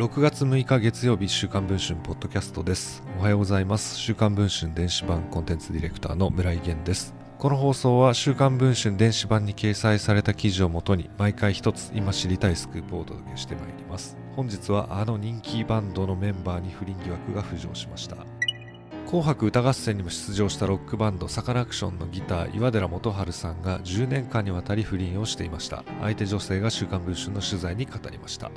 6月6日月曜日週刊文春ポッドキャストです。おはようございます。週刊文春電子版コンテンツディレクターの村井源です。この放送は週刊文春電子版に掲載された記事をもとに毎回一つ今知りたいスクープをお届けしてまいります。本日はあの人気バンドのメンバーに不倫疑惑が浮上しました。紅白歌合戦にも出場したロックバンドサカナクションのギター岩寺元春さんが10年間にわたり不倫をしていました。相手女性が週刊文春の取材に語りました。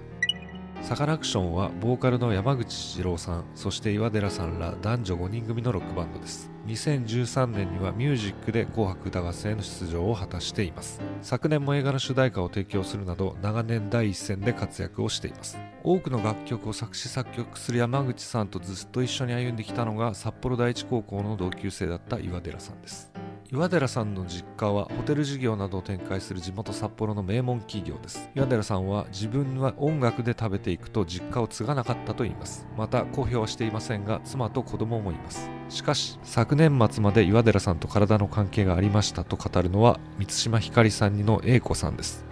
サカナクションはボーカルの山口二郎さんそして岩寺さんら男女5人組のロックバンドです。2013年にはミュージックで紅白歌合戦への出場を果たしています。昨年も映画の主題歌を提供するなど長年第一線で活躍をしています。多くの楽曲を作詞作曲する山口さんとずっと一緒に歩んできたのが札幌第一高校の同級生だった岩寺さんです。岩寺さんの実家はホテル事業などを展開する地元札幌の名門企業です。岩寺さんは自分は音楽で食べていくと実家を継がなかったと言います。また公表はしていませんが妻と子供もいます。しかし昨年末まで岩寺さんと体の関係がありましたと語るのは満島ひかりさんにの英子さんです。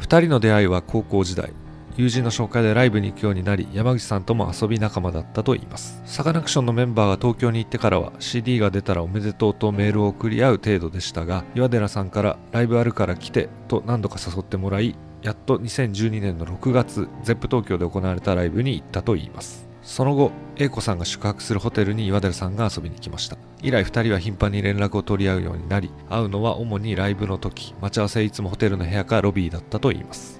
2人の出会いは高校時代。友人の紹介でライブに行くようになり山口さんとも遊び仲間だったといいますサカナクションのメンバーが東京に行ってからは CD が出たらおめでとうとメールを送り合う程度でしたが岩寺さんからライブあるから来てと何度か誘ってもらいやっと2012年の6月 ZEP 東京で行われたライブに行ったといいますその後、英子さんが宿泊するホテルに岩寺さんが遊びに来ました。以来2人は頻繁に連絡を取り合うようになり、会うのは主にライブの時、待ち合わせいつもホテルの部屋かロビーだったといいます。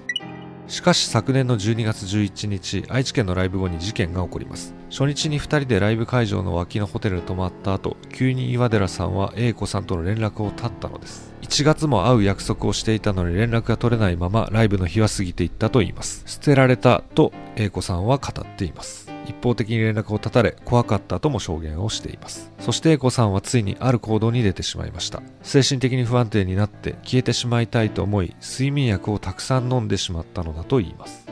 しかし昨年の12月11日、愛知県のライブ後に事件が起こります。初日に2人でライブ会場の脇のホテルに泊まった後、急に岩寺さんは A 子さんとの連絡を絶ったのです。1月も会う約束をしていたのに連絡が取れないままライブの日は過ぎていったと言います。捨てられたと A 子さんは語っています。一方的に連絡を絶たれ怖かったとも証言をしています。そして A 子さんはついにある行動に出てしまいました。精神的に不安定になって消えてしまいたいと思い睡眠薬をたくさん飲んでしまったのだと言います。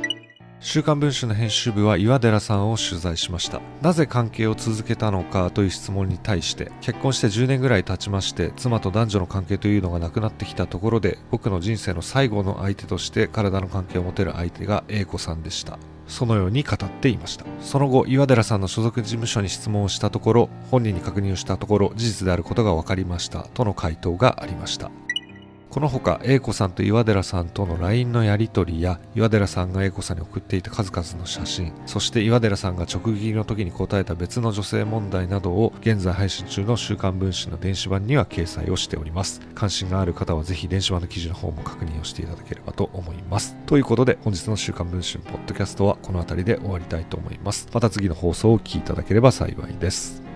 週刊文春の編集部は岩寺さんを取材しました。なぜ関係を続けたのかという質問に対して結婚して10年ぐらい経ちまして妻と男女の関係というのがなくなってきたところで僕の人生の最後の相手として体の関係を持てる相手が A 子さんでした。そのように語っていました。その後岩寺さんの所属事務所に質問をしたところ本人に確認をしたところ事実であることが分かりましたとの回答がありました。このほか A 子さんと岩寺さんとの LINE のやり取りや岩寺さんが A 子さんに送っていた数々の写真そして岩寺さんが直撃の時に答えた別の女性問題などを現在配信中の週刊文春の電子版には掲載をしております。関心がある方はぜひ電子版の記事の方も確認をしていただければと思います。ということで本日の週刊文春ポッドキャストはこの辺りで終わりたいと思います。また次の放送をお聴きいただければ幸いです。